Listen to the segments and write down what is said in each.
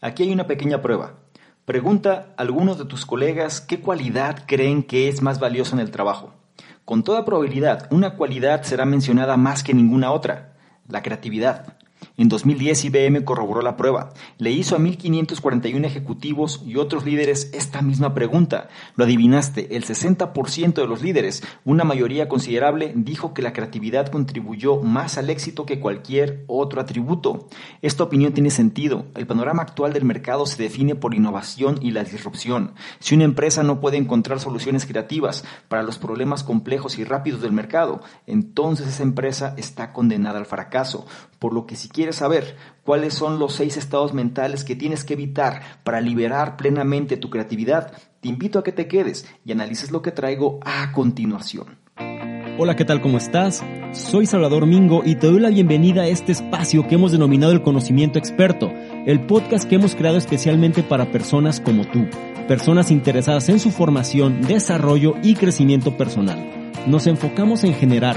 Aquí hay una pequeña prueba. Pregunta a algunos de tus colegas qué cualidad creen que es más valiosa en el trabajo. Con toda probabilidad, una cualidad será mencionada más que ninguna otra, la creatividad. En 2010 IBM corroboró la prueba. Le hizo a 1.541 ejecutivos y otros líderes esta misma pregunta. Lo adivinaste, el 60% de los líderes, una mayoría considerable, dijo que la creatividad contribuyó más al éxito que cualquier otro atributo. Esta opinión tiene sentido. El panorama actual del mercado se define por innovación y la disrupción. Si una empresa no puede encontrar soluciones creativas para los problemas complejos y rápidos del mercado, entonces esa empresa está condenada al fracaso. Por lo que si quieres saber cuáles son los seis estados mentales que tienes que evitar para liberar plenamente tu creatividad, te invito a que te quedes y analices lo que traigo a continuación. Hola, ¿qué tal? ¿Cómo estás? Soy Salvador Mingo y te doy la bienvenida a este espacio que hemos denominado el conocimiento experto, el podcast que hemos creado especialmente para personas como tú, personas interesadas en su formación, desarrollo y crecimiento personal nos enfocamos en generar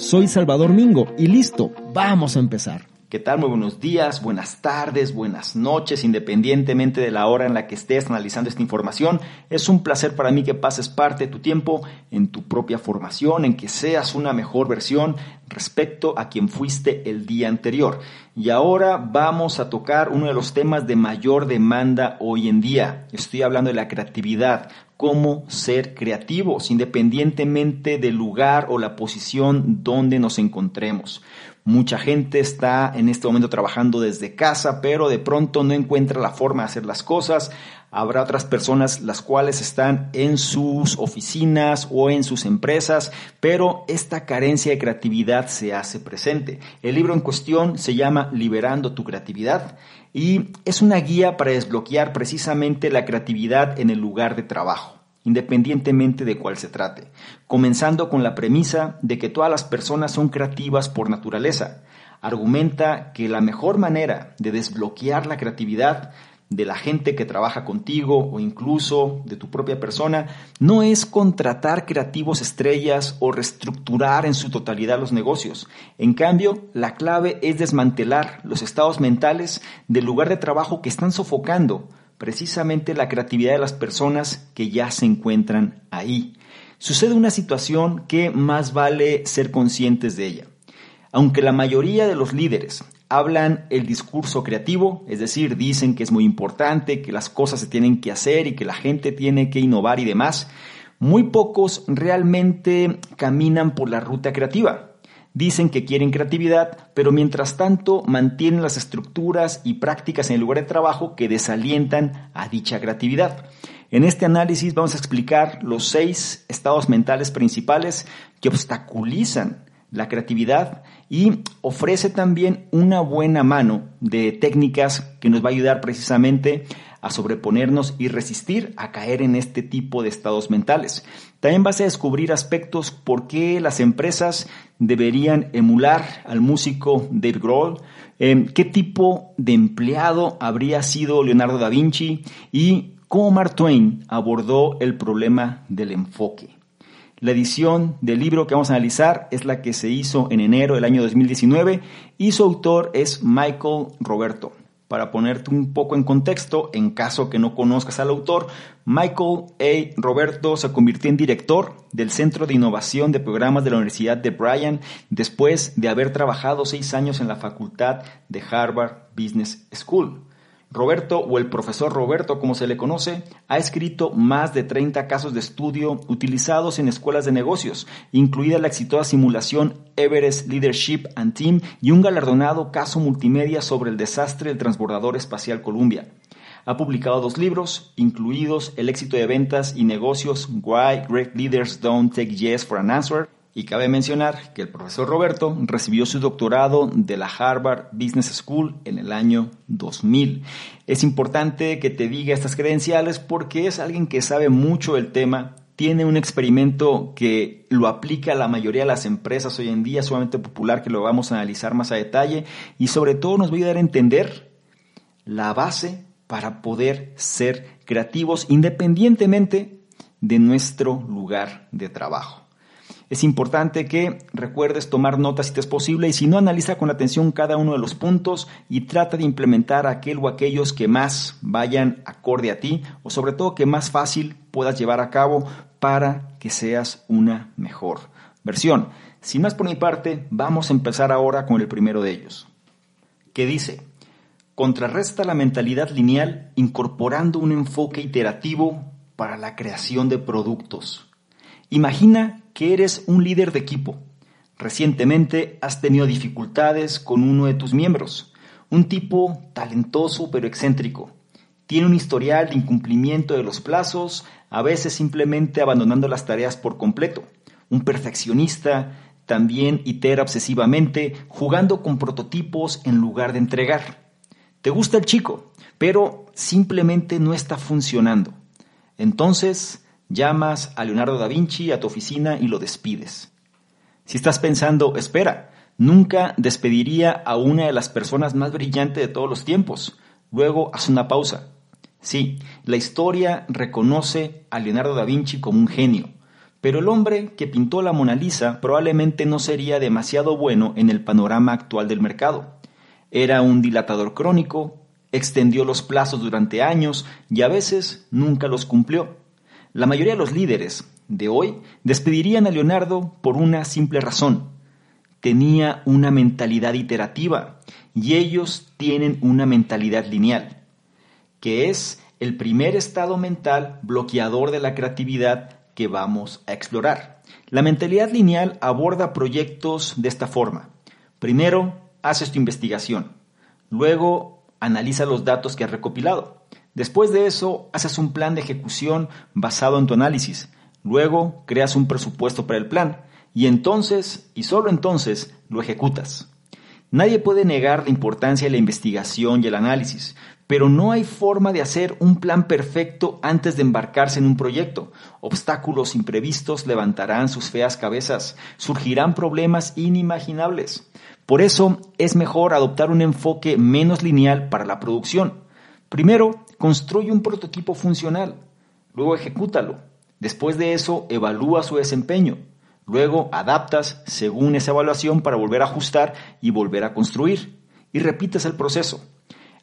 Soy Salvador Mingo y listo, vamos a empezar. ¿Qué tal? Muy buenos días, buenas tardes, buenas noches, independientemente de la hora en la que estés analizando esta información. Es un placer para mí que pases parte de tu tiempo en tu propia formación, en que seas una mejor versión respecto a quien fuiste el día anterior. Y ahora vamos a tocar uno de los temas de mayor demanda hoy en día. Estoy hablando de la creatividad, cómo ser creativos, independientemente del lugar o la posición donde nos encontremos. Mucha gente está en este momento trabajando desde casa, pero de pronto no encuentra la forma de hacer las cosas. Habrá otras personas las cuales están en sus oficinas o en sus empresas, pero esta carencia de creatividad se hace presente. El libro en cuestión se llama Liberando tu creatividad y es una guía para desbloquear precisamente la creatividad en el lugar de trabajo independientemente de cuál se trate, comenzando con la premisa de que todas las personas son creativas por naturaleza. Argumenta que la mejor manera de desbloquear la creatividad de la gente que trabaja contigo o incluso de tu propia persona no es contratar creativos estrellas o reestructurar en su totalidad los negocios. En cambio, la clave es desmantelar los estados mentales del lugar de trabajo que están sofocando precisamente la creatividad de las personas que ya se encuentran ahí. Sucede una situación que más vale ser conscientes de ella. Aunque la mayoría de los líderes hablan el discurso creativo, es decir, dicen que es muy importante, que las cosas se tienen que hacer y que la gente tiene que innovar y demás, muy pocos realmente caminan por la ruta creativa. Dicen que quieren creatividad, pero mientras tanto mantienen las estructuras y prácticas en el lugar de trabajo que desalientan a dicha creatividad. En este análisis vamos a explicar los seis estados mentales principales que obstaculizan la creatividad y ofrece también una buena mano de técnicas que nos va a ayudar precisamente a sobreponernos y resistir a caer en este tipo de estados mentales. También vas a descubrir aspectos por qué las empresas deberían emular al músico Dave Grohl, eh, qué tipo de empleado habría sido Leonardo da Vinci y cómo Mark Twain abordó el problema del enfoque. La edición del libro que vamos a analizar es la que se hizo en enero del año 2019 y su autor es Michael Roberto. Para ponerte un poco en contexto, en caso que no conozcas al autor, Michael A. Roberto se convirtió en director del Centro de Innovación de Programas de la Universidad de Bryan después de haber trabajado seis años en la facultad de Harvard Business School. Roberto o el profesor Roberto, como se le conoce, ha escrito más de 30 casos de estudio utilizados en escuelas de negocios, incluida la exitosa simulación Everest Leadership and Team y un galardonado caso multimedia sobre el desastre del transbordador espacial Columbia. Ha publicado dos libros, incluidos El éxito de ventas y negocios Why Great Leaders Don't Take Yes for an Answer y cabe mencionar que el profesor Roberto recibió su doctorado de la Harvard Business School en el año 2000. Es importante que te diga estas credenciales porque es alguien que sabe mucho del tema, tiene un experimento que lo aplica a la mayoría de las empresas hoy en día, sumamente popular, que lo vamos a analizar más a detalle y sobre todo nos va a ayudar a entender la base para poder ser creativos independientemente de nuestro lugar de trabajo. Es importante que recuerdes tomar notas si te es posible y si no, analiza con atención cada uno de los puntos y trata de implementar aquel o aquellos que más vayan acorde a ti o sobre todo que más fácil puedas llevar a cabo para que seas una mejor versión. Sin más por mi parte, vamos a empezar ahora con el primero de ellos, que dice, contrarresta la mentalidad lineal incorporando un enfoque iterativo para la creación de productos. Imagina que eres un líder de equipo. Recientemente has tenido dificultades con uno de tus miembros, un tipo talentoso pero excéntrico. Tiene un historial de incumplimiento de los plazos, a veces simplemente abandonando las tareas por completo. Un perfeccionista, también itera obsesivamente, jugando con prototipos en lugar de entregar. Te gusta el chico, pero simplemente no está funcionando. Entonces, llamas a Leonardo da Vinci a tu oficina y lo despides. Si estás pensando, espera, nunca despediría a una de las personas más brillantes de todos los tiempos, luego haz una pausa. Sí, la historia reconoce a Leonardo da Vinci como un genio, pero el hombre que pintó la Mona Lisa probablemente no sería demasiado bueno en el panorama actual del mercado. Era un dilatador crónico, extendió los plazos durante años y a veces nunca los cumplió. La mayoría de los líderes de hoy despedirían a Leonardo por una simple razón. Tenía una mentalidad iterativa y ellos tienen una mentalidad lineal, que es el primer estado mental bloqueador de la creatividad que vamos a explorar. La mentalidad lineal aborda proyectos de esta forma. Primero, haces tu investigación. Luego, analiza los datos que has recopilado. Después de eso, haces un plan de ejecución basado en tu análisis. Luego, creas un presupuesto para el plan. Y entonces, y solo entonces, lo ejecutas. Nadie puede negar la importancia de la investigación y el análisis, pero no hay forma de hacer un plan perfecto antes de embarcarse en un proyecto. Obstáculos imprevistos levantarán sus feas cabezas, surgirán problemas inimaginables. Por eso es mejor adoptar un enfoque menos lineal para la producción. Primero, construye un prototipo funcional, luego ejecútalo. Después de eso, evalúa su desempeño. Luego adaptas según esa evaluación para volver a ajustar y volver a construir. Y repites el proceso.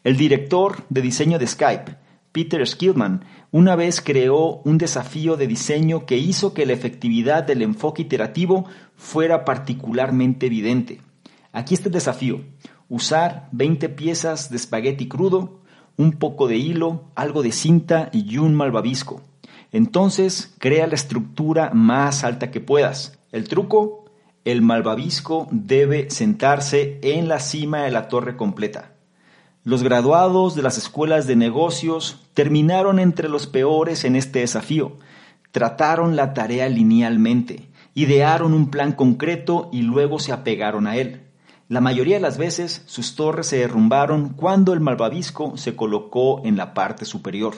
El director de diseño de Skype, Peter Skillman, una vez creó un desafío de diseño que hizo que la efectividad del enfoque iterativo fuera particularmente evidente. Aquí está el desafío. Usar 20 piezas de espagueti crudo, un poco de hilo, algo de cinta y un malvavisco. Entonces, crea la estructura más alta que puedas. El truco, el malvavisco debe sentarse en la cima de la torre completa. Los graduados de las escuelas de negocios terminaron entre los peores en este desafío. Trataron la tarea linealmente, idearon un plan concreto y luego se apegaron a él. La mayoría de las veces sus torres se derrumbaron cuando el malvavisco se colocó en la parte superior.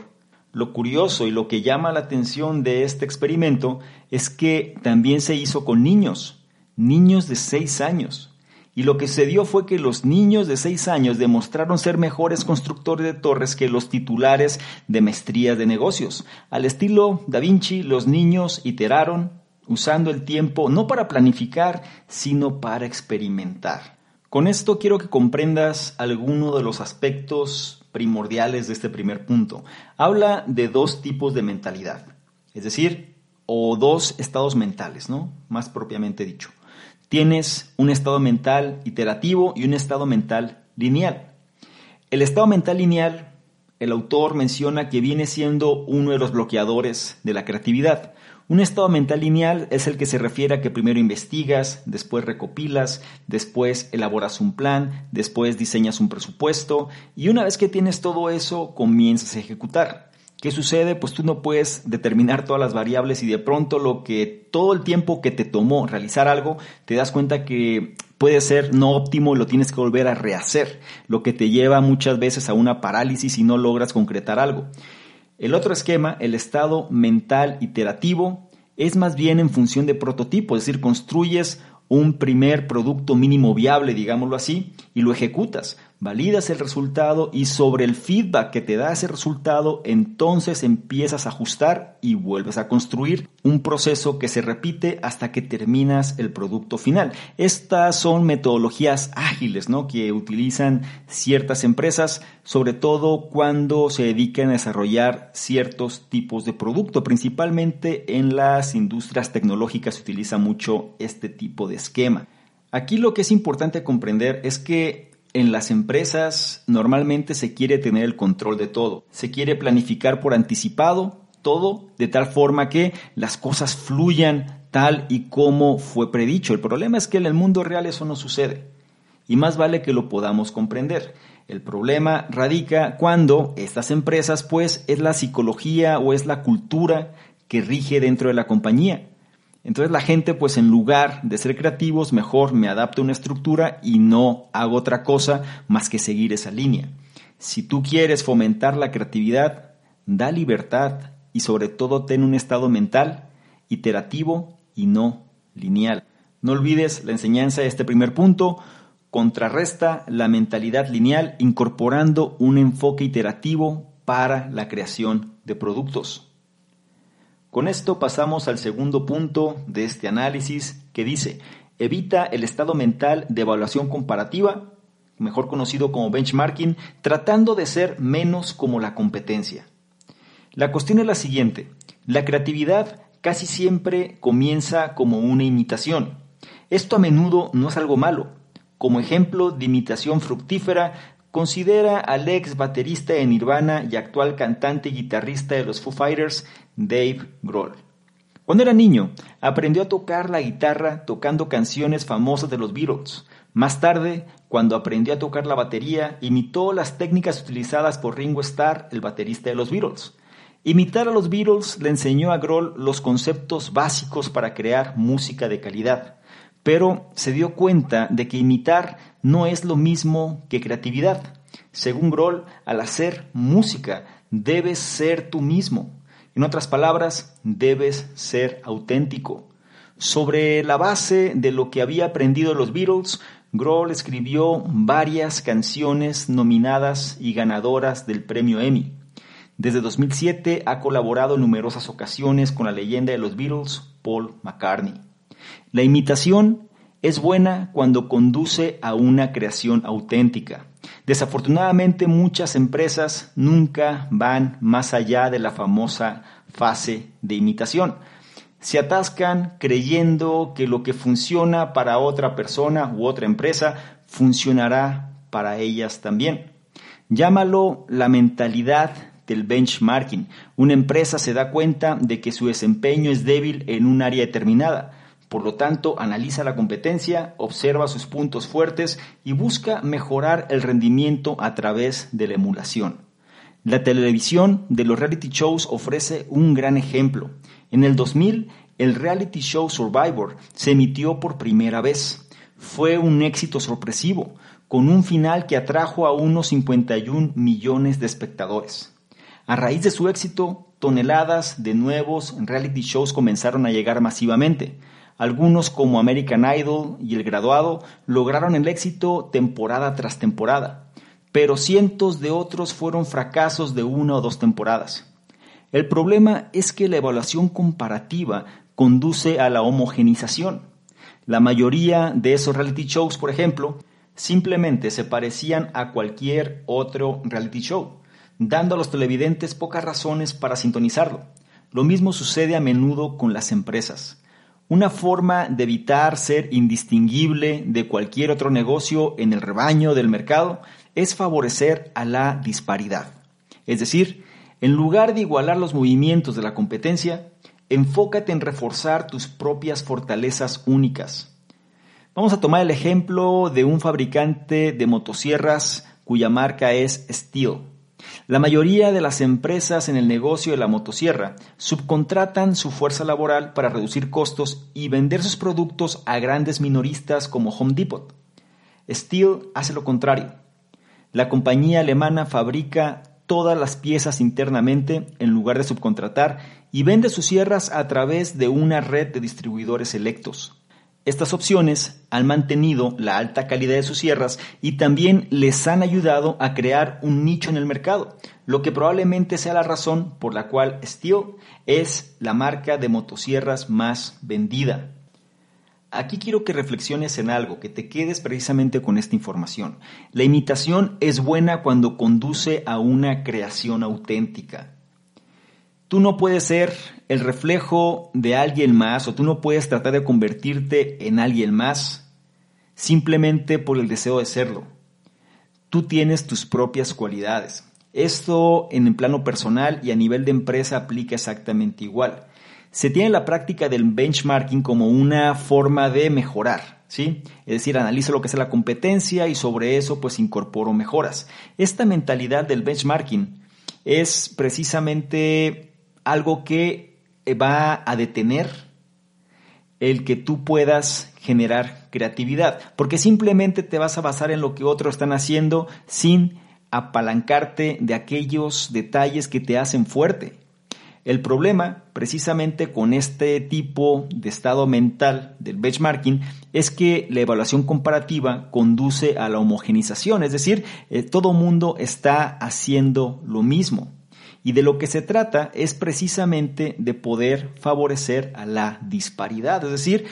Lo curioso y lo que llama la atención de este experimento es que también se hizo con niños, niños de 6 años. Y lo que se dio fue que los niños de 6 años demostraron ser mejores constructores de torres que los titulares de maestrías de negocios. Al estilo Da Vinci, los niños iteraron, usando el tiempo no para planificar, sino para experimentar. Con esto quiero que comprendas alguno de los aspectos primordiales de este primer punto. Habla de dos tipos de mentalidad, es decir, o dos estados mentales, ¿no? Más propiamente dicho. Tienes un estado mental iterativo y un estado mental lineal. El estado mental lineal el autor menciona que viene siendo uno de los bloqueadores de la creatividad. Un estado mental lineal es el que se refiere a que primero investigas, después recopilas, después elaboras un plan, después diseñas un presupuesto y una vez que tienes todo eso comienzas a ejecutar. ¿Qué sucede? Pues tú no puedes determinar todas las variables y de pronto lo que todo el tiempo que te tomó realizar algo, te das cuenta que puede ser no óptimo y lo tienes que volver a rehacer, lo que te lleva muchas veces a una parálisis y no logras concretar algo. El otro esquema, el estado mental iterativo, es más bien en función de prototipo, es decir, construyes un primer producto mínimo viable, digámoslo así, y lo ejecutas validas el resultado y sobre el feedback que te da ese resultado, entonces empiezas a ajustar y vuelves a construir un proceso que se repite hasta que terminas el producto final. Estas son metodologías ágiles, ¿no? Que utilizan ciertas empresas, sobre todo cuando se dedican a desarrollar ciertos tipos de producto, principalmente en las industrias tecnológicas se utiliza mucho este tipo de esquema. Aquí lo que es importante comprender es que en las empresas normalmente se quiere tener el control de todo, se quiere planificar por anticipado todo de tal forma que las cosas fluyan tal y como fue predicho. El problema es que en el mundo real eso no sucede y más vale que lo podamos comprender. El problema radica cuando estas empresas pues es la psicología o es la cultura que rige dentro de la compañía. Entonces la gente, pues en lugar de ser creativos, mejor me adapto a una estructura y no hago otra cosa más que seguir esa línea. Si tú quieres fomentar la creatividad, da libertad y sobre todo ten un estado mental iterativo y no lineal. No olvides la enseñanza de este primer punto. Contrarresta la mentalidad lineal incorporando un enfoque iterativo para la creación de productos. Con esto pasamos al segundo punto de este análisis que dice, evita el estado mental de evaluación comparativa, mejor conocido como benchmarking, tratando de ser menos como la competencia. La cuestión es la siguiente, la creatividad casi siempre comienza como una imitación. Esto a menudo no es algo malo. Como ejemplo de imitación fructífera, considera al ex baterista de Nirvana y actual cantante y guitarrista de los Foo Fighters, Dave Grohl. Cuando era niño, aprendió a tocar la guitarra tocando canciones famosas de los Beatles. Más tarde, cuando aprendió a tocar la batería, imitó las técnicas utilizadas por Ringo Starr, el baterista de los Beatles. Imitar a los Beatles le enseñó a Grohl los conceptos básicos para crear música de calidad, pero se dio cuenta de que imitar no es lo mismo que creatividad. Según Grohl, al hacer música debes ser tú mismo. En otras palabras, debes ser auténtico. Sobre la base de lo que había aprendido los Beatles, Grohl escribió varias canciones nominadas y ganadoras del premio Emmy. Desde 2007 ha colaborado en numerosas ocasiones con la leyenda de los Beatles, Paul McCartney. La imitación es buena cuando conduce a una creación auténtica. Desafortunadamente muchas empresas nunca van más allá de la famosa fase de imitación. Se atascan creyendo que lo que funciona para otra persona u otra empresa funcionará para ellas también. Llámalo la mentalidad del benchmarking. Una empresa se da cuenta de que su desempeño es débil en un área determinada por lo tanto, analiza la competencia, observa sus puntos fuertes y busca mejorar el rendimiento a través de la emulación. La televisión de los reality shows ofrece un gran ejemplo. En el 2000, el reality show Survivor se emitió por primera vez. Fue un éxito sorpresivo, con un final que atrajo a unos 51 millones de espectadores. A raíz de su éxito, toneladas de nuevos reality shows comenzaron a llegar masivamente. Algunos como American Idol y El Graduado lograron el éxito temporada tras temporada, pero cientos de otros fueron fracasos de una o dos temporadas. El problema es que la evaluación comparativa conduce a la homogenización. La mayoría de esos reality shows, por ejemplo, simplemente se parecían a cualquier otro reality show, dando a los televidentes pocas razones para sintonizarlo. Lo mismo sucede a menudo con las empresas. Una forma de evitar ser indistinguible de cualquier otro negocio en el rebaño del mercado es favorecer a la disparidad. Es decir, en lugar de igualar los movimientos de la competencia, enfócate en reforzar tus propias fortalezas únicas. Vamos a tomar el ejemplo de un fabricante de motosierras cuya marca es Steel. La mayoría de las empresas en el negocio de la motosierra subcontratan su fuerza laboral para reducir costos y vender sus productos a grandes minoristas como Home Depot. Steel hace lo contrario. La compañía alemana fabrica todas las piezas internamente en lugar de subcontratar y vende sus sierras a través de una red de distribuidores selectos. Estas opciones han mantenido la alta calidad de sus sierras y también les han ayudado a crear un nicho en el mercado, lo que probablemente sea la razón por la cual Steel es la marca de motosierras más vendida. Aquí quiero que reflexiones en algo, que te quedes precisamente con esta información. La imitación es buena cuando conduce a una creación auténtica. Tú no puedes ser el reflejo de alguien más o tú no puedes tratar de convertirte en alguien más simplemente por el deseo de serlo. Tú tienes tus propias cualidades. Esto en el plano personal y a nivel de empresa aplica exactamente igual. Se tiene la práctica del benchmarking como una forma de mejorar, ¿sí? Es decir, analizo lo que es la competencia y sobre eso pues incorporo mejoras. Esta mentalidad del benchmarking es precisamente algo que va a detener el que tú puedas generar creatividad, porque simplemente te vas a basar en lo que otros están haciendo sin apalancarte de aquellos detalles que te hacen fuerte. El problema, precisamente con este tipo de estado mental del benchmarking, es que la evaluación comparativa conduce a la homogenización, es decir, eh, todo mundo está haciendo lo mismo. Y de lo que se trata es precisamente de poder favorecer a la disparidad. Es decir,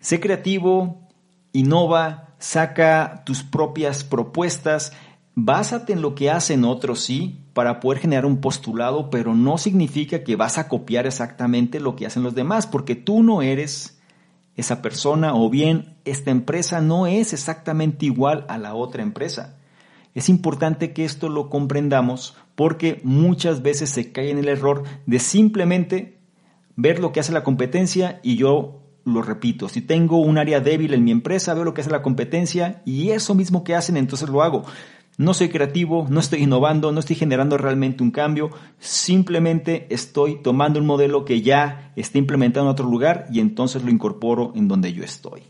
sé creativo, innova, saca tus propias propuestas, básate en lo que hacen otros, sí, para poder generar un postulado, pero no significa que vas a copiar exactamente lo que hacen los demás, porque tú no eres esa persona o bien esta empresa no es exactamente igual a la otra empresa. Es importante que esto lo comprendamos porque muchas veces se cae en el error de simplemente ver lo que hace la competencia y yo lo repito, si tengo un área débil en mi empresa, veo lo que hace la competencia y eso mismo que hacen, entonces lo hago. No soy creativo, no estoy innovando, no estoy generando realmente un cambio, simplemente estoy tomando un modelo que ya está implementado en otro lugar y entonces lo incorporo en donde yo estoy.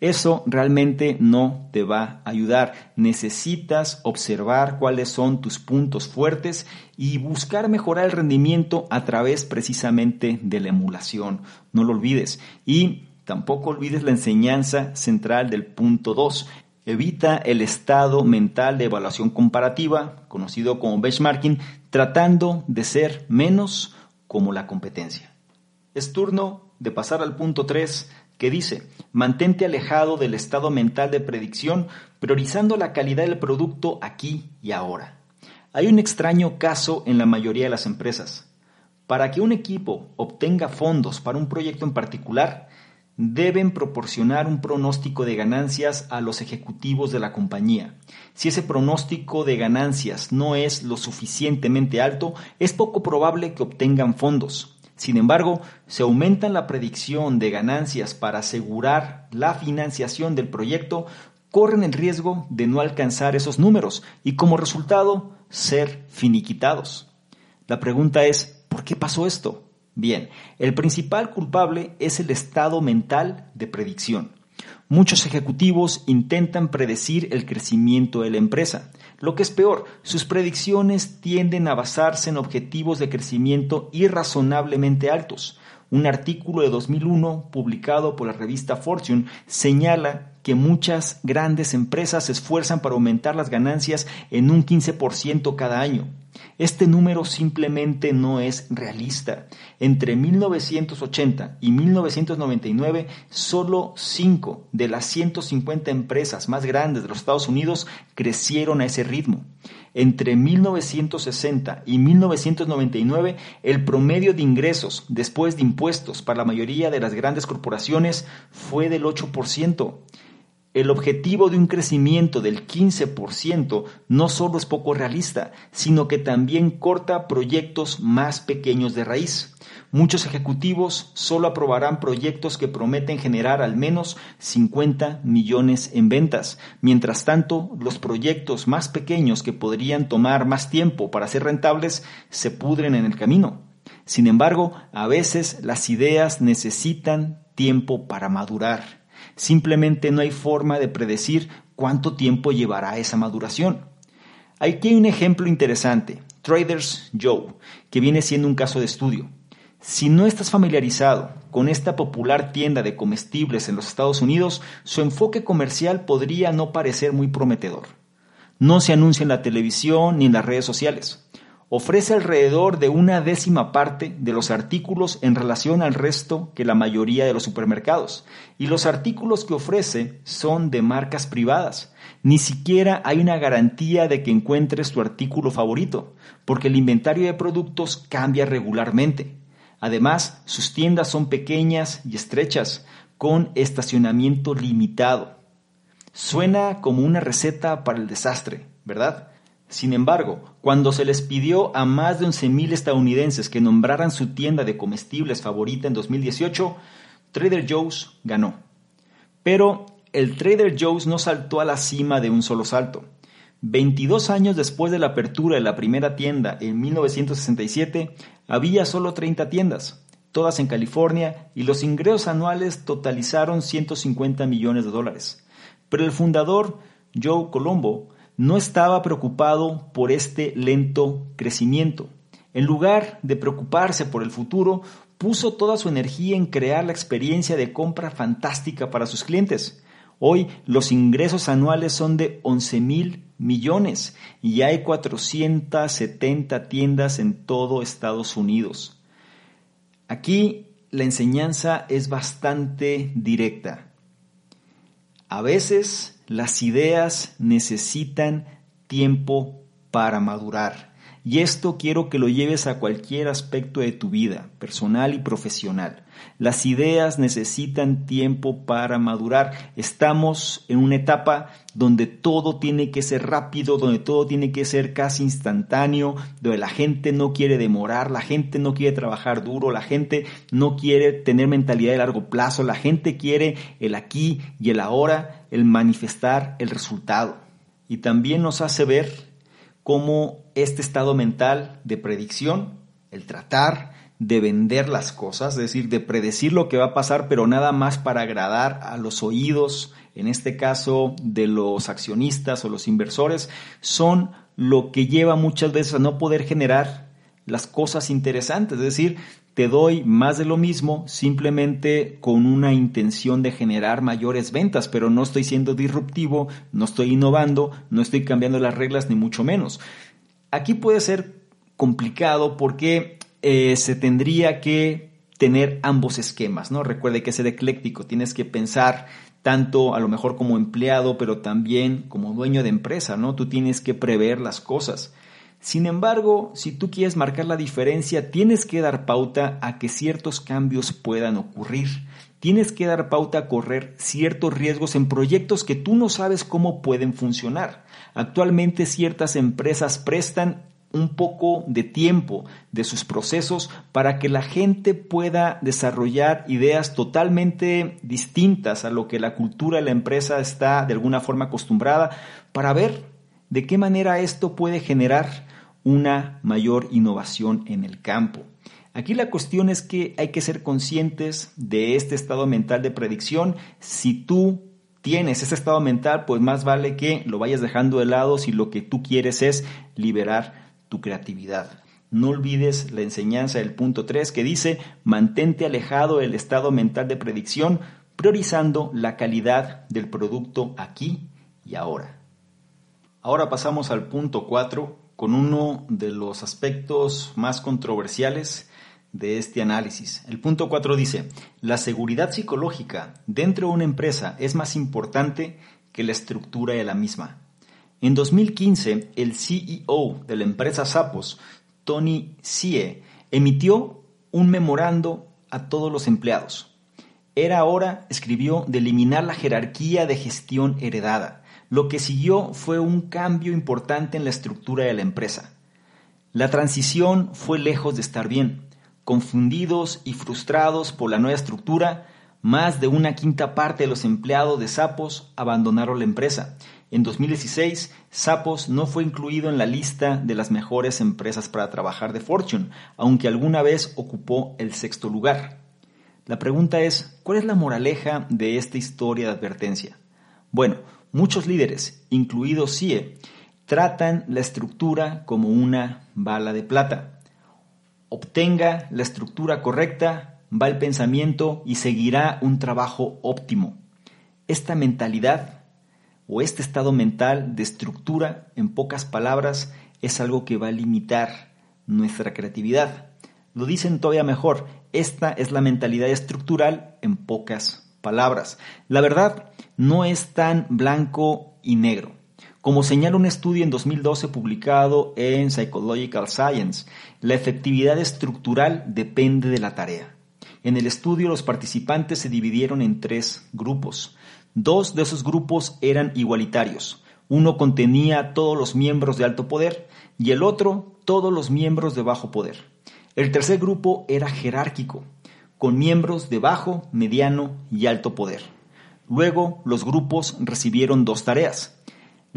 Eso realmente no te va a ayudar. Necesitas observar cuáles son tus puntos fuertes y buscar mejorar el rendimiento a través precisamente de la emulación. No lo olvides. Y tampoco olvides la enseñanza central del punto 2. Evita el estado mental de evaluación comparativa, conocido como benchmarking, tratando de ser menos como la competencia. Es turno de pasar al punto 3 que dice, mantente alejado del estado mental de predicción, priorizando la calidad del producto aquí y ahora. Hay un extraño caso en la mayoría de las empresas. Para que un equipo obtenga fondos para un proyecto en particular, deben proporcionar un pronóstico de ganancias a los ejecutivos de la compañía. Si ese pronóstico de ganancias no es lo suficientemente alto, es poco probable que obtengan fondos. Sin embargo, se aumenta la predicción de ganancias para asegurar la financiación del proyecto, corren el riesgo de no alcanzar esos números y como resultado ser finiquitados. La pregunta es, ¿por qué pasó esto? Bien, el principal culpable es el estado mental de predicción. Muchos ejecutivos intentan predecir el crecimiento de la empresa. Lo que es peor, sus predicciones tienden a basarse en objetivos de crecimiento irrazonablemente altos. Un artículo de 2001 publicado por la revista Fortune señala que muchas grandes empresas se esfuerzan para aumentar las ganancias en un 15% cada año. Este número simplemente no es realista. Entre 1980 y 1999, solo 5 de las 150 empresas más grandes de los Estados Unidos crecieron a ese ritmo. Entre 1960 y 1999, el promedio de ingresos después de impuestos para la mayoría de las grandes corporaciones fue del 8%. El objetivo de un crecimiento del 15% no solo es poco realista, sino que también corta proyectos más pequeños de raíz. Muchos ejecutivos solo aprobarán proyectos que prometen generar al menos 50 millones en ventas. Mientras tanto, los proyectos más pequeños que podrían tomar más tiempo para ser rentables se pudren en el camino. Sin embargo, a veces las ideas necesitan tiempo para madurar. Simplemente no hay forma de predecir cuánto tiempo llevará esa maduración. Aquí hay un ejemplo interesante, Traders Joe, que viene siendo un caso de estudio. Si no estás familiarizado con esta popular tienda de comestibles en los Estados Unidos, su enfoque comercial podría no parecer muy prometedor. No se anuncia en la televisión ni en las redes sociales ofrece alrededor de una décima parte de los artículos en relación al resto que la mayoría de los supermercados. Y los artículos que ofrece son de marcas privadas. Ni siquiera hay una garantía de que encuentres tu artículo favorito, porque el inventario de productos cambia regularmente. Además, sus tiendas son pequeñas y estrechas, con estacionamiento limitado. Suena como una receta para el desastre, ¿verdad? Sin embargo, cuando se les pidió a más de 11.000 estadounidenses que nombraran su tienda de comestibles favorita en 2018, Trader Joe's ganó. Pero el Trader Joe's no saltó a la cima de un solo salto. 22 años después de la apertura de la primera tienda en 1967, había solo 30 tiendas, todas en California, y los ingresos anuales totalizaron 150 millones de dólares. Pero el fundador, Joe Colombo, no estaba preocupado por este lento crecimiento. En lugar de preocuparse por el futuro, puso toda su energía en crear la experiencia de compra fantástica para sus clientes. Hoy los ingresos anuales son de 11 mil millones y hay 470 tiendas en todo Estados Unidos. Aquí la enseñanza es bastante directa. A veces las ideas necesitan tiempo para madurar. Y esto quiero que lo lleves a cualquier aspecto de tu vida, personal y profesional. Las ideas necesitan tiempo para madurar. Estamos en una etapa donde todo tiene que ser rápido, donde todo tiene que ser casi instantáneo, donde la gente no quiere demorar, la gente no quiere trabajar duro, la gente no quiere tener mentalidad de largo plazo, la gente quiere el aquí y el ahora, el manifestar el resultado. Y también nos hace ver cómo este estado mental de predicción, el tratar de vender las cosas, es decir, de predecir lo que va a pasar, pero nada más para agradar a los oídos, en este caso de los accionistas o los inversores, son lo que lleva muchas veces a no poder generar las cosas interesantes, es decir, te doy más de lo mismo simplemente con una intención de generar mayores ventas, pero no estoy siendo disruptivo, no estoy innovando, no estoy cambiando las reglas ni mucho menos. Aquí puede ser complicado porque eh, se tendría que tener ambos esquemas, ¿no? Recuerde que es ecléctico, tienes que pensar tanto a lo mejor como empleado, pero también como dueño de empresa, ¿no? Tú tienes que prever las cosas. Sin embargo, si tú quieres marcar la diferencia, tienes que dar pauta a que ciertos cambios puedan ocurrir. Tienes que dar pauta a correr ciertos riesgos en proyectos que tú no sabes cómo pueden funcionar. Actualmente ciertas empresas prestan un poco de tiempo de sus procesos para que la gente pueda desarrollar ideas totalmente distintas a lo que la cultura de la empresa está de alguna forma acostumbrada para ver de qué manera esto puede generar una mayor innovación en el campo. Aquí la cuestión es que hay que ser conscientes de este estado mental de predicción. Si tú tienes ese estado mental, pues más vale que lo vayas dejando de lado si lo que tú quieres es liberar tu creatividad. No olvides la enseñanza del punto 3 que dice, mantente alejado del estado mental de predicción, priorizando la calidad del producto aquí y ahora. Ahora pasamos al punto 4 con uno de los aspectos más controversiales de este análisis. El punto 4 dice, la seguridad psicológica dentro de una empresa es más importante que la estructura de la misma. En 2015, el CEO de la empresa Sapos, Tony Sie, emitió un memorando a todos los empleados. Era hora, escribió, de eliminar la jerarquía de gestión heredada. Lo que siguió fue un cambio importante en la estructura de la empresa. La transición fue lejos de estar bien. Confundidos y frustrados por la nueva estructura, más de una quinta parte de los empleados de Sapos abandonaron la empresa. En 2016, Sapos no fue incluido en la lista de las mejores empresas para trabajar de Fortune, aunque alguna vez ocupó el sexto lugar. La pregunta es, ¿cuál es la moraleja de esta historia de advertencia? Bueno, muchos líderes, incluidos CIE, tratan la estructura como una bala de plata. Obtenga la estructura correcta, va el pensamiento y seguirá un trabajo óptimo. Esta mentalidad o este estado mental de estructura, en pocas palabras, es algo que va a limitar nuestra creatividad. Lo dicen todavía mejor, esta es la mentalidad estructural en pocas palabras. La verdad no es tan blanco y negro. Como señala un estudio en 2012 publicado en Psychological Science, la efectividad estructural depende de la tarea. En el estudio los participantes se dividieron en tres grupos. Dos de esos grupos eran igualitarios. Uno contenía todos los miembros de alto poder y el otro todos los miembros de bajo poder. El tercer grupo era jerárquico, con miembros de bajo, mediano y alto poder. Luego los grupos recibieron dos tareas.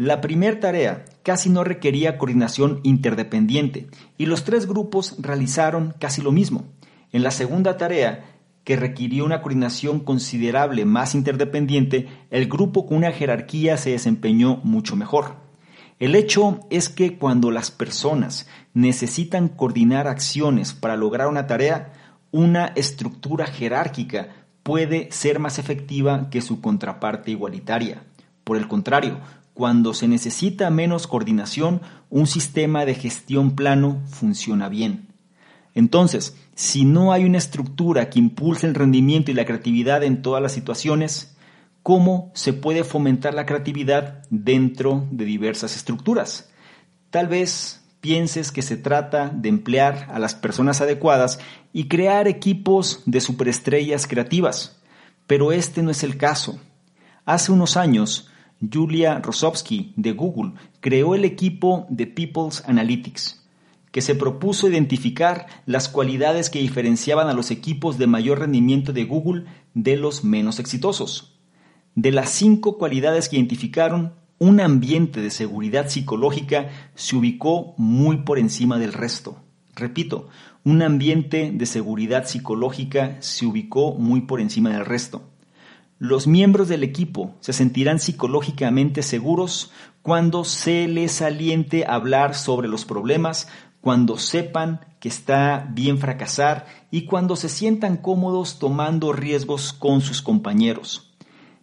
La primera tarea casi no requería coordinación interdependiente y los tres grupos realizaron casi lo mismo. En la segunda tarea, que requirió una coordinación considerable más interdependiente, el grupo con una jerarquía se desempeñó mucho mejor. El hecho es que cuando las personas necesitan coordinar acciones para lograr una tarea, una estructura jerárquica puede ser más efectiva que su contraparte igualitaria. Por el contrario, cuando se necesita menos coordinación, un sistema de gestión plano funciona bien. Entonces, si no hay una estructura que impulse el rendimiento y la creatividad en todas las situaciones, ¿cómo se puede fomentar la creatividad dentro de diversas estructuras? Tal vez pienses que se trata de emplear a las personas adecuadas y crear equipos de superestrellas creativas, pero este no es el caso. Hace unos años, Julia Rosovsky de Google creó el equipo de People's Analytics que se propuso identificar las cualidades que diferenciaban a los equipos de mayor rendimiento de Google de los menos exitosos. De las cinco cualidades que identificaron, un ambiente de seguridad psicológica se ubicó muy por encima del resto. Repito, un ambiente de seguridad psicológica se ubicó muy por encima del resto. Los miembros del equipo se sentirán psicológicamente seguros cuando se les aliente hablar sobre los problemas, cuando sepan que está bien fracasar y cuando se sientan cómodos tomando riesgos con sus compañeros.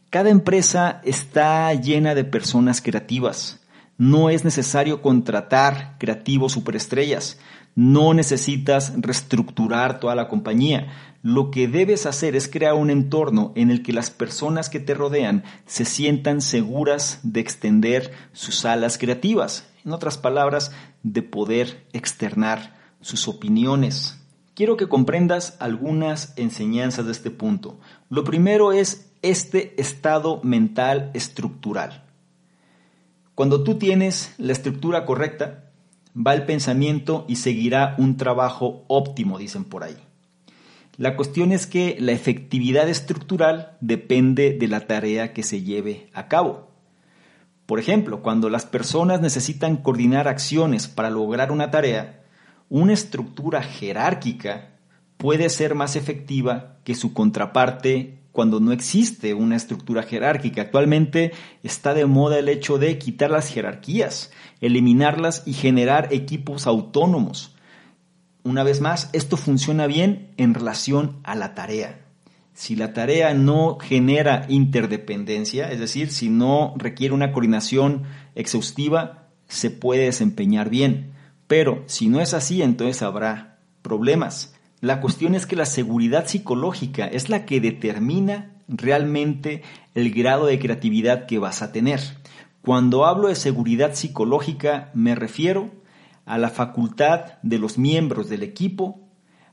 Cada empresa está llena de personas creativas. No es necesario contratar creativos superestrellas. No necesitas reestructurar toda la compañía. Lo que debes hacer es crear un entorno en el que las personas que te rodean se sientan seguras de extender sus alas creativas en otras palabras, de poder externar sus opiniones. Quiero que comprendas algunas enseñanzas de este punto. Lo primero es este estado mental estructural. Cuando tú tienes la estructura correcta, va el pensamiento y seguirá un trabajo óptimo, dicen por ahí. La cuestión es que la efectividad estructural depende de la tarea que se lleve a cabo. Por ejemplo, cuando las personas necesitan coordinar acciones para lograr una tarea, una estructura jerárquica puede ser más efectiva que su contraparte cuando no existe una estructura jerárquica. Actualmente está de moda el hecho de quitar las jerarquías, eliminarlas y generar equipos autónomos. Una vez más, esto funciona bien en relación a la tarea. Si la tarea no genera interdependencia, es decir, si no requiere una coordinación exhaustiva, se puede desempeñar bien. Pero si no es así, entonces habrá problemas. La cuestión es que la seguridad psicológica es la que determina realmente el grado de creatividad que vas a tener. Cuando hablo de seguridad psicológica me refiero a la facultad de los miembros del equipo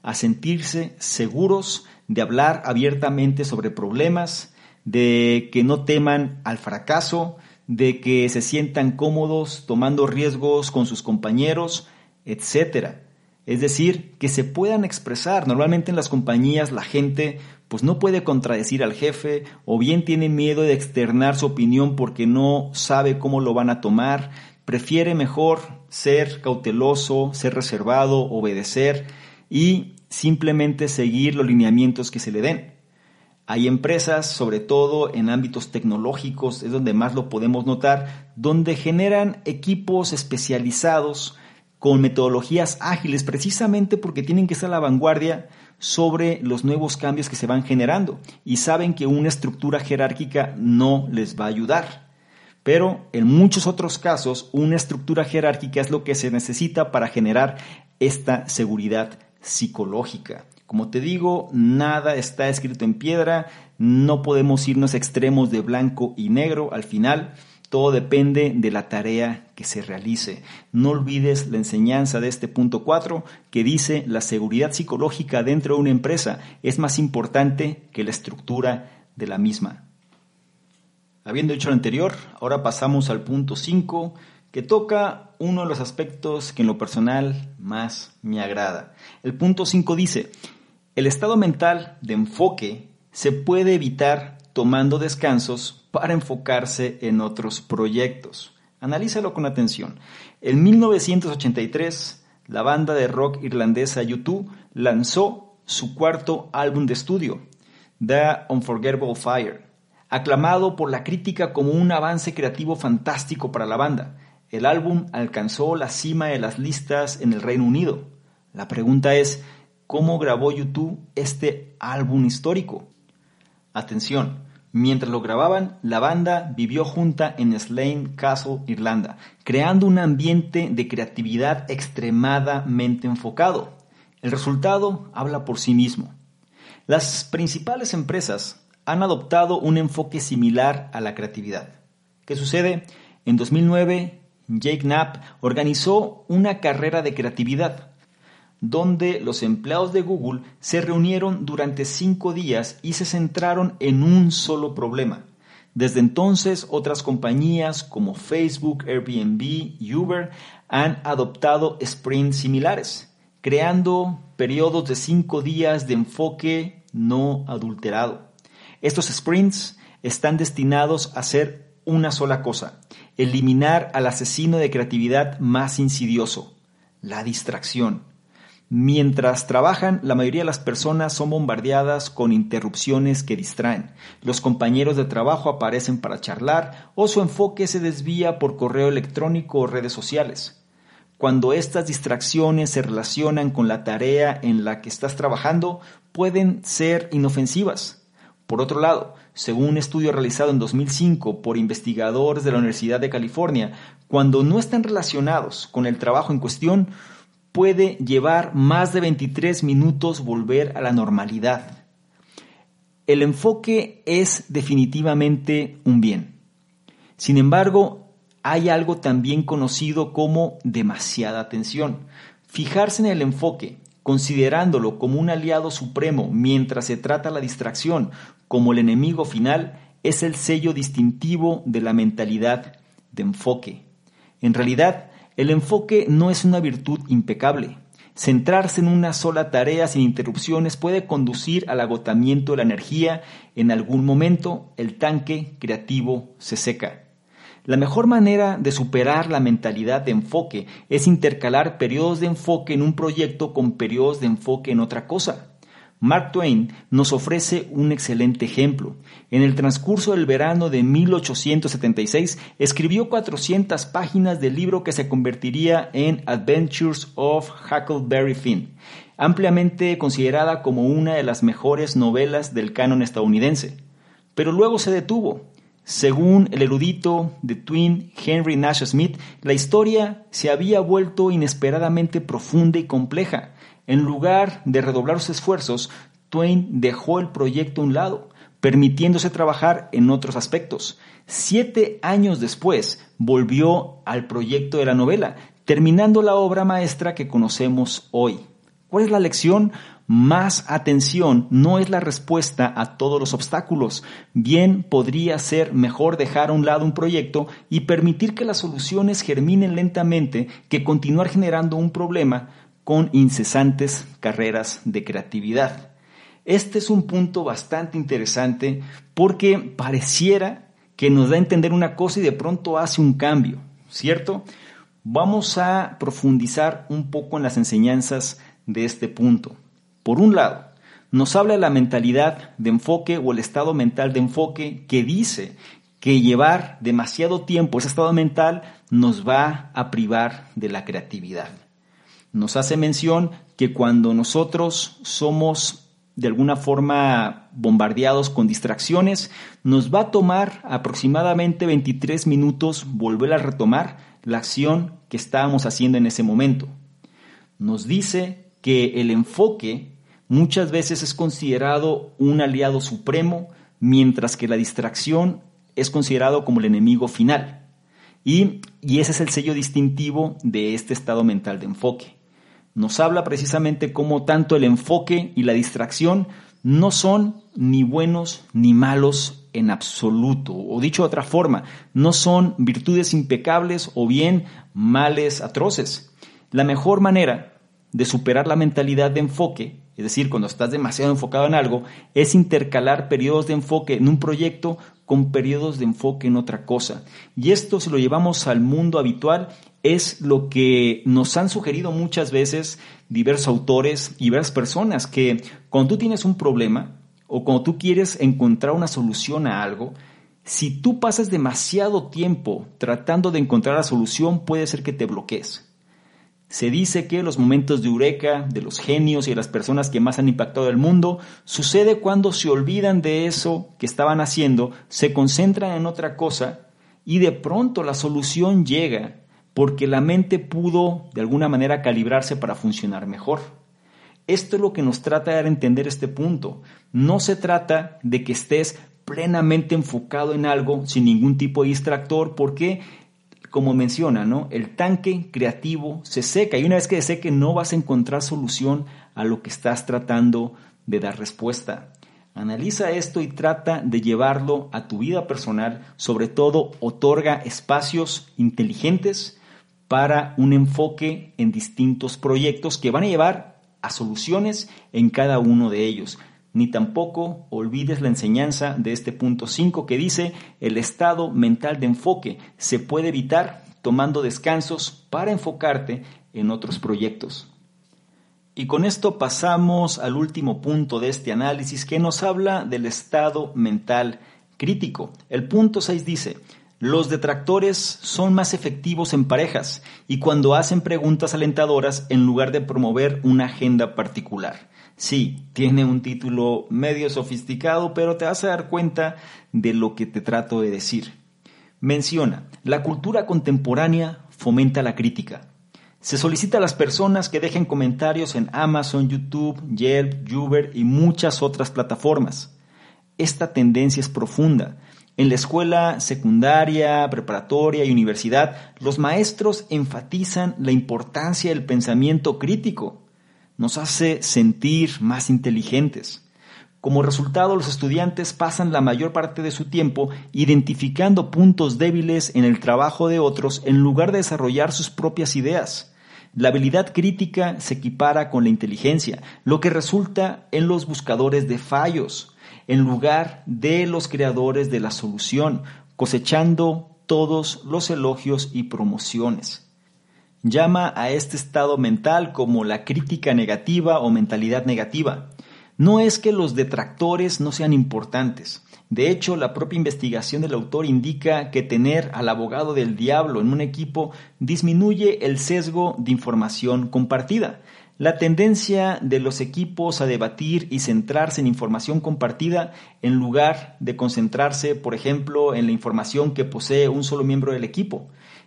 a sentirse seguros de hablar abiertamente sobre problemas, de que no teman al fracaso, de que se sientan cómodos tomando riesgos con sus compañeros, etc. Es decir, que se puedan expresar. Normalmente en las compañías la gente pues no puede contradecir al jefe o bien tiene miedo de externar su opinión porque no sabe cómo lo van a tomar, prefiere mejor ser cauteloso, ser reservado, obedecer y simplemente seguir los lineamientos que se le den. Hay empresas, sobre todo en ámbitos tecnológicos, es donde más lo podemos notar, donde generan equipos especializados con metodologías ágiles precisamente porque tienen que estar a la vanguardia sobre los nuevos cambios que se van generando y saben que una estructura jerárquica no les va a ayudar. Pero en muchos otros casos, una estructura jerárquica es lo que se necesita para generar esta seguridad psicológica. Como te digo, nada está escrito en piedra, no podemos irnos extremos de blanco y negro al final. Todo depende de la tarea que se realice. No olvides la enseñanza de este punto 4 que dice la seguridad psicológica dentro de una empresa es más importante que la estructura de la misma. Habiendo dicho lo anterior, ahora pasamos al punto 5 que toca uno de los aspectos que en lo personal más me agrada. El punto 5 dice, el estado mental de enfoque se puede evitar tomando descansos para enfocarse en otros proyectos. Analízalo con atención. En 1983, la banda de rock irlandesa U2 lanzó su cuarto álbum de estudio, The Unforgettable Fire, aclamado por la crítica como un avance creativo fantástico para la banda. El álbum alcanzó la cima de las listas en el Reino Unido. La pregunta es, ¿cómo grabó YouTube este álbum histórico? Atención, mientras lo grababan, la banda vivió junta en Slane Castle, Irlanda, creando un ambiente de creatividad extremadamente enfocado. El resultado habla por sí mismo. Las principales empresas han adoptado un enfoque similar a la creatividad. ¿Qué sucede? En 2009, Jake Knapp organizó una carrera de creatividad donde los empleados de Google se reunieron durante cinco días y se centraron en un solo problema. Desde entonces, otras compañías como Facebook, Airbnb y Uber han adoptado sprints similares, creando periodos de cinco días de enfoque no adulterado. Estos sprints están destinados a hacer una sola cosa, eliminar al asesino de creatividad más insidioso, la distracción. Mientras trabajan, la mayoría de las personas son bombardeadas con interrupciones que distraen. Los compañeros de trabajo aparecen para charlar o su enfoque se desvía por correo electrónico o redes sociales. Cuando estas distracciones se relacionan con la tarea en la que estás trabajando, pueden ser inofensivas. Por otro lado, según un estudio realizado en 2005 por investigadores de la Universidad de California, cuando no están relacionados con el trabajo en cuestión, puede llevar más de 23 minutos volver a la normalidad. El enfoque es definitivamente un bien. Sin embargo, hay algo también conocido como demasiada atención. Fijarse en el enfoque, considerándolo como un aliado supremo mientras se trata la distracción como el enemigo final, es el sello distintivo de la mentalidad de enfoque. En realidad, el enfoque no es una virtud impecable. Centrarse en una sola tarea sin interrupciones puede conducir al agotamiento de la energía. En algún momento el tanque creativo se seca. La mejor manera de superar la mentalidad de enfoque es intercalar periodos de enfoque en un proyecto con periodos de enfoque en otra cosa. Mark Twain nos ofrece un excelente ejemplo. En el transcurso del verano de 1876 escribió 400 páginas del libro que se convertiría en Adventures of Huckleberry Finn, ampliamente considerada como una de las mejores novelas del canon estadounidense. Pero luego se detuvo. Según el erudito de Twin Henry Nash Smith, la historia se había vuelto inesperadamente profunda y compleja en lugar de redoblar sus esfuerzos, Twain dejó el proyecto a un lado, permitiéndose trabajar en otros aspectos. Siete años después, volvió al proyecto de la novela, terminando la obra maestra que conocemos hoy. ¿Cuál es la lección? más atención no es la respuesta a todos los obstáculos. Bien podría ser mejor dejar a un lado un proyecto y permitir que las soluciones germinen lentamente que continuar generando un problema con incesantes carreras de creatividad. Este es un punto bastante interesante porque pareciera que nos da a entender una cosa y de pronto hace un cambio, ¿cierto? Vamos a profundizar un poco en las enseñanzas de este punto. Por un lado, nos habla de la mentalidad de enfoque o el estado mental de enfoque que dice que llevar demasiado tiempo ese estado mental nos va a privar de la creatividad. Nos hace mención que cuando nosotros somos de alguna forma bombardeados con distracciones, nos va a tomar aproximadamente 23 minutos volver a retomar la acción que estábamos haciendo en ese momento. Nos dice que el enfoque muchas veces es considerado un aliado supremo, mientras que la distracción es considerado como el enemigo final. Y, ese es el sello distintivo de este estado mental de enfoque. Nos habla precisamente cómo tanto el enfoque y la distracción no son ni buenos ni malos en absoluto, o dicho de otra forma, no son virtudes impecables o bien males atroces. La mejor manera de superar la mentalidad de enfoque es decir, cuando estás demasiado enfocado en algo, es intercalar periodos de enfoque en un proyecto con periodos de enfoque en otra cosa. Y esto, si lo llevamos al mundo habitual, es lo que nos han sugerido muchas veces diversos autores y diversas personas, que cuando tú tienes un problema o cuando tú quieres encontrar una solución a algo, si tú pasas demasiado tiempo tratando de encontrar la solución, puede ser que te bloquees. Se dice que los momentos de eureka de los genios y de las personas que más han impactado el mundo sucede cuando se olvidan de eso que estaban haciendo, se concentran en otra cosa y de pronto la solución llega porque la mente pudo de alguna manera calibrarse para funcionar mejor. Esto es lo que nos trata de entender este punto. No se trata de que estés plenamente enfocado en algo sin ningún tipo de distractor, porque como menciona, ¿no? El tanque creativo se seca y una vez que se seque no vas a encontrar solución a lo que estás tratando de dar respuesta. Analiza esto y trata de llevarlo a tu vida personal. Sobre todo, otorga espacios inteligentes para un enfoque en distintos proyectos que van a llevar a soluciones en cada uno de ellos ni tampoco olvides la enseñanza de este punto 5 que dice el estado mental de enfoque se puede evitar tomando descansos para enfocarte en otros proyectos. Y con esto pasamos al último punto de este análisis que nos habla del estado mental crítico. El punto 6 dice, los detractores son más efectivos en parejas y cuando hacen preguntas alentadoras en lugar de promover una agenda particular. Sí, tiene un título medio sofisticado, pero te vas a dar cuenta de lo que te trato de decir. Menciona, la cultura contemporánea fomenta la crítica. Se solicita a las personas que dejen comentarios en Amazon, YouTube, Yelp, Uber y muchas otras plataformas. Esta tendencia es profunda. En la escuela secundaria, preparatoria y universidad, los maestros enfatizan la importancia del pensamiento crítico nos hace sentir más inteligentes. Como resultado, los estudiantes pasan la mayor parte de su tiempo identificando puntos débiles en el trabajo de otros en lugar de desarrollar sus propias ideas. La habilidad crítica se equipara con la inteligencia, lo que resulta en los buscadores de fallos, en lugar de los creadores de la solución, cosechando todos los elogios y promociones llama a este estado mental como la crítica negativa o mentalidad negativa. No es que los detractores no sean importantes. De hecho, la propia investigación del autor indica que tener al abogado del diablo en un equipo disminuye el sesgo de información compartida. La tendencia de los equipos a debatir y centrarse en información compartida en lugar de concentrarse, por ejemplo, en la información que posee un solo miembro del equipo.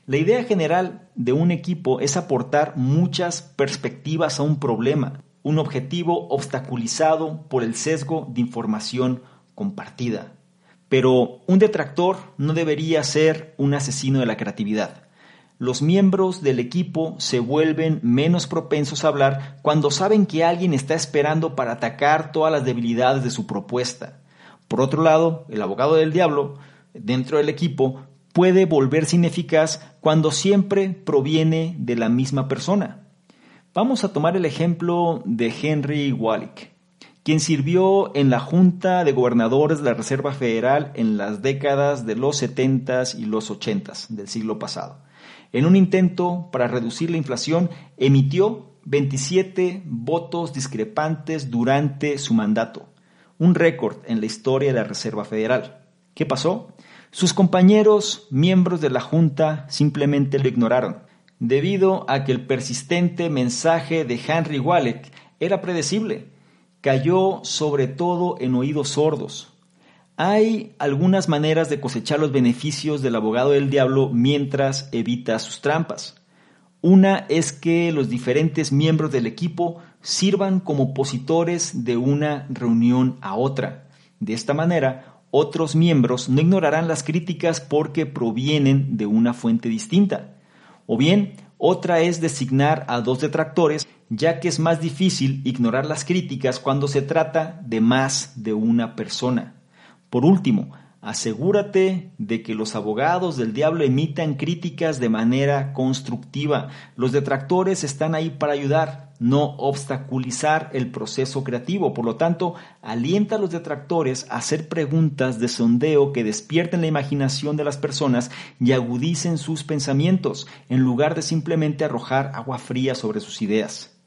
La idea general de un equipo es aportar muchas perspectivas a un problema, un objetivo obstaculizado por el sesgo de información compartida. Pero un detractor no debería ser un asesino de la creatividad. los miembros del equipo se vuelven menos propensos a hablar cuando saben que alguien está esperando para atacar todas las debilidades de su propuesta. Por otro lado, el abogado del diablo, dentro del equipo, puede volverse ineficaz cuando siempre proviene de la misma persona. Vamos a tomar el ejemplo de Henry Walick, quien sirvió en la Junta de Gobernadores de la Reserva Federal en las décadas de los 70s y los 80s del siglo pasado. En un intento para reducir la inflación, emitió 27 votos discrepantes durante su mandato, un récord en la historia de la Reserva Federal. ¿Qué pasó? Sus compañeros, miembros de la Junta, simplemente lo ignoraron, debido a que el persistente mensaje de Henry Wallach era predecible. Cayó sobre todo en oídos sordos. Hay algunas maneras de cosechar los beneficios del abogado del diablo mientras evita sus trampas. Una es que los diferentes miembros del equipo sirvan como opositores de una reunión a otra. De esta manera, otros miembros no ignorarán las críticas porque provienen de una fuente distinta. O bien, otra es designar a dos detractores, ya que es más difícil ignorar las críticas cuando se trata de más de una persona. Por último, Asegúrate de que los abogados del diablo emitan críticas de manera constructiva. Los detractores están ahí para ayudar, no obstaculizar el proceso creativo. Por lo tanto, alienta a los detractores a hacer preguntas de sondeo que despierten la imaginación de las personas y agudicen sus pensamientos, en lugar de simplemente arrojar agua fría sobre sus ideas.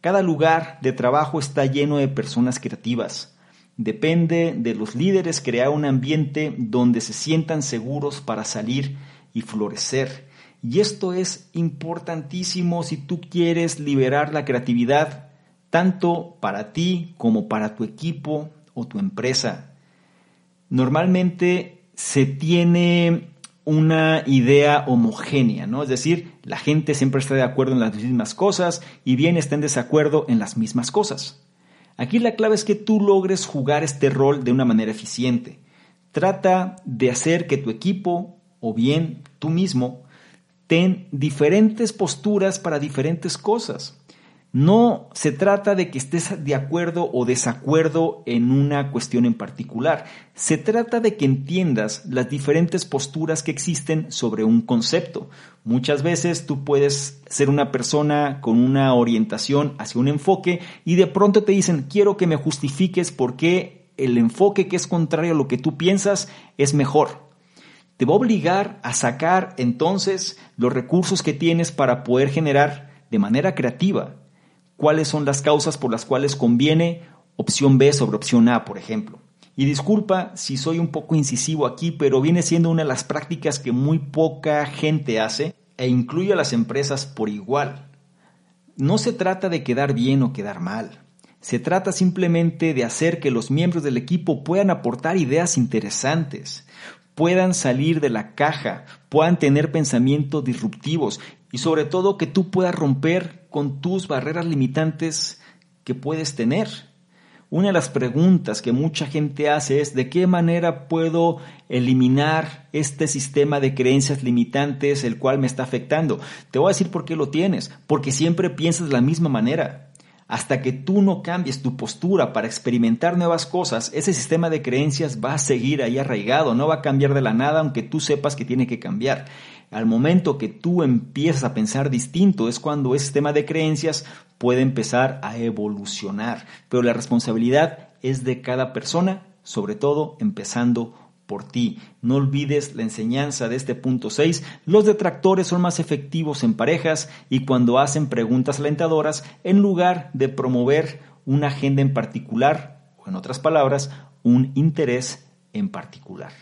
Cada lugar de trabajo está lleno de personas creativas. Depende de los líderes crear un ambiente donde se sientan seguros para salir y florecer. Y esto es importantísimo si tú quieres liberar la creatividad, tanto para ti como para tu equipo o tu empresa. Normalmente se tiene una idea homogénea, ¿no? Es decir, la gente siempre está de acuerdo en las mismas cosas y bien está en desacuerdo en las mismas cosas. Aquí la clave es que tú logres jugar este rol de una manera eficiente. Trata de hacer que tu equipo o bien tú mismo ten diferentes posturas para diferentes cosas. No se trata de que estés de acuerdo o desacuerdo en una cuestión en particular. Se trata de que entiendas las diferentes posturas que existen sobre un concepto. Muchas veces tú puedes ser una persona con una orientación hacia un enfoque y de pronto te dicen, quiero que me justifiques por qué el enfoque que es contrario a lo que tú piensas es mejor. Te va a obligar a sacar entonces los recursos que tienes para poder generar de manera creativa cuáles son las causas por las cuales conviene opción B sobre opción A, por ejemplo. Y disculpa si soy un poco incisivo aquí, pero viene siendo una de las prácticas que muy poca gente hace e incluye a las empresas por igual. No se trata de quedar bien o quedar mal. Se trata simplemente de hacer que los miembros del equipo puedan aportar ideas interesantes, puedan salir de la caja, puedan tener pensamientos disruptivos y sobre todo que tú puedas romper con tus barreras limitantes que puedes tener. Una de las preguntas que mucha gente hace es de qué manera puedo eliminar este sistema de creencias limitantes el cual me está afectando. Te voy a decir por qué lo tienes, porque siempre piensas de la misma manera. Hasta que tú no cambies tu postura para experimentar nuevas cosas, ese sistema de creencias va a seguir ahí arraigado, no va a cambiar de la nada aunque tú sepas que tiene que cambiar. Al momento que tú empiezas a pensar distinto es cuando ese sistema de creencias puede empezar a evolucionar. Pero la responsabilidad es de cada persona, sobre todo empezando por ti. No olvides la enseñanza de este punto 6. Los detractores son más efectivos en parejas y cuando hacen preguntas alentadoras en lugar de promover una agenda en particular o en otras palabras, un interés en particular.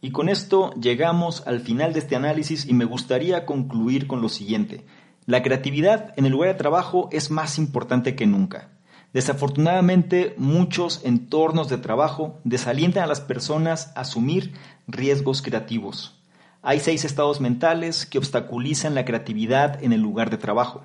Y con esto llegamos al final de este análisis y me gustaría concluir con lo siguiente. La creatividad en el lugar de trabajo es más importante que nunca. Desafortunadamente, muchos entornos de trabajo desalientan a las personas a asumir riesgos creativos. Hay seis estados mentales que obstaculizan la creatividad en el lugar de trabajo.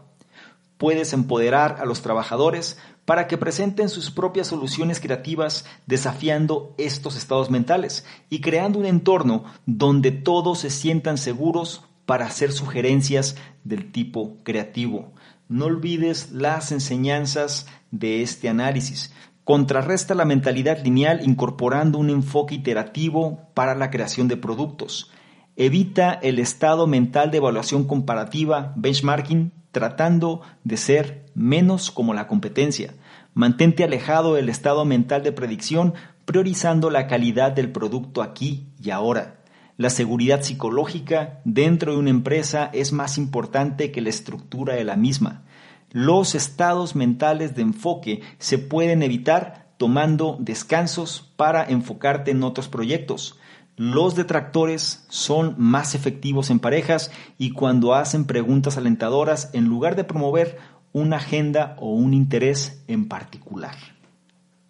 Puedes empoderar a los trabajadores para que presenten sus propias soluciones creativas desafiando estos estados mentales y creando un entorno donde todos se sientan seguros para hacer sugerencias del tipo creativo. No olvides las enseñanzas de este análisis. Contrarresta la mentalidad lineal incorporando un enfoque iterativo para la creación de productos. Evita el estado mental de evaluación comparativa, benchmarking, tratando de ser menos como la competencia. Mantente alejado del estado mental de predicción, priorizando la calidad del producto aquí y ahora. La seguridad psicológica dentro de una empresa es más importante que la estructura de la misma. Los estados mentales de enfoque se pueden evitar tomando descansos para enfocarte en otros proyectos. Los detractores son más efectivos en parejas y cuando hacen preguntas alentadoras en lugar de promover una agenda o un interés en particular.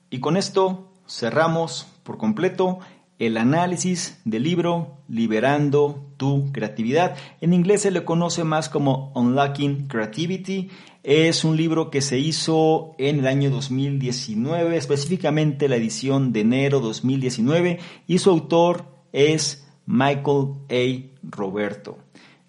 Y con esto cerramos por completo el análisis del libro Liberando tu creatividad. En inglés se le conoce más como Unlocking Creativity. Es un libro que se hizo en el año 2019, específicamente la edición de enero 2019, y su autor es Michael A. Roberto.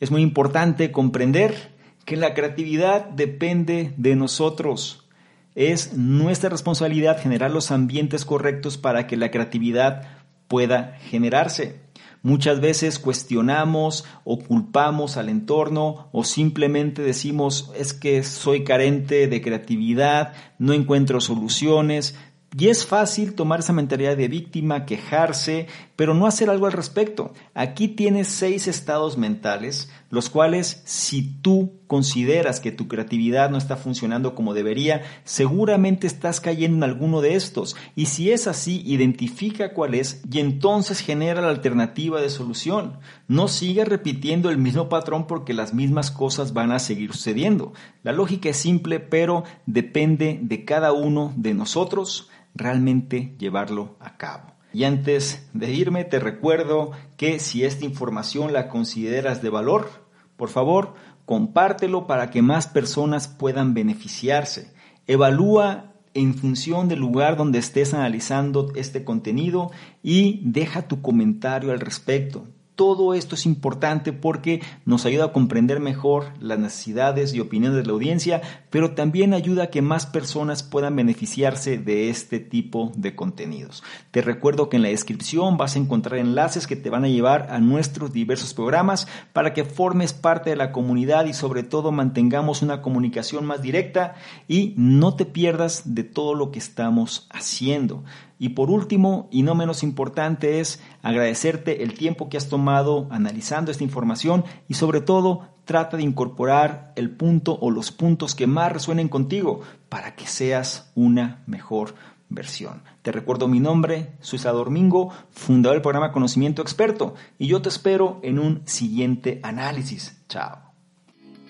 Es muy importante comprender que la creatividad depende de nosotros. Es nuestra responsabilidad generar los ambientes correctos para que la creatividad pueda generarse. Muchas veces cuestionamos o culpamos al entorno o simplemente decimos es que soy carente de creatividad, no encuentro soluciones, y es fácil tomar esa mentalidad de víctima, quejarse, pero no hacer algo al respecto. Aquí tienes seis estados mentales, los cuales si tú consideras que tu creatividad no está funcionando como debería, seguramente estás cayendo en alguno de estos. Y si es así, identifica cuál es y entonces genera la alternativa de solución. No sigas repitiendo el mismo patrón porque las mismas cosas van a seguir sucediendo. La lógica es simple, pero depende de cada uno de nosotros realmente llevarlo a cabo. Y antes de irme, te recuerdo que si esta información la consideras de valor, por favor, compártelo para que más personas puedan beneficiarse. Evalúa en función del lugar donde estés analizando este contenido y deja tu comentario al respecto. Todo esto es importante porque nos ayuda a comprender mejor las necesidades y opiniones de la audiencia, pero también ayuda a que más personas puedan beneficiarse de este tipo de contenidos. Te recuerdo que en la descripción vas a encontrar enlaces que te van a llevar a nuestros diversos programas para que formes parte de la comunidad y sobre todo mantengamos una comunicación más directa y no te pierdas de todo lo que estamos haciendo. Y por último, y no menos importante, es agradecerte el tiempo que has tomado analizando esta información y sobre todo trata de incorporar el punto o los puntos que más resuenen contigo para que seas una mejor versión. Te recuerdo mi nombre, soy Salvador Mingo, fundador del programa Conocimiento Experto, y yo te espero en un siguiente análisis. Chao.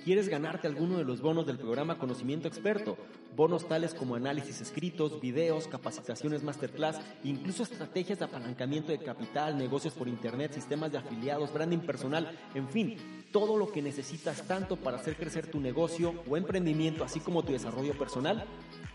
¿Quieres ganarte alguno de los bonos del programa Conocimiento Experto? Bonos tales como análisis escritos, videos, capacitaciones masterclass, incluso estrategias de apalancamiento de capital, negocios por internet, sistemas de afiliados, branding personal, en fin, todo lo que necesitas tanto para hacer crecer tu negocio o emprendimiento, así como tu desarrollo personal.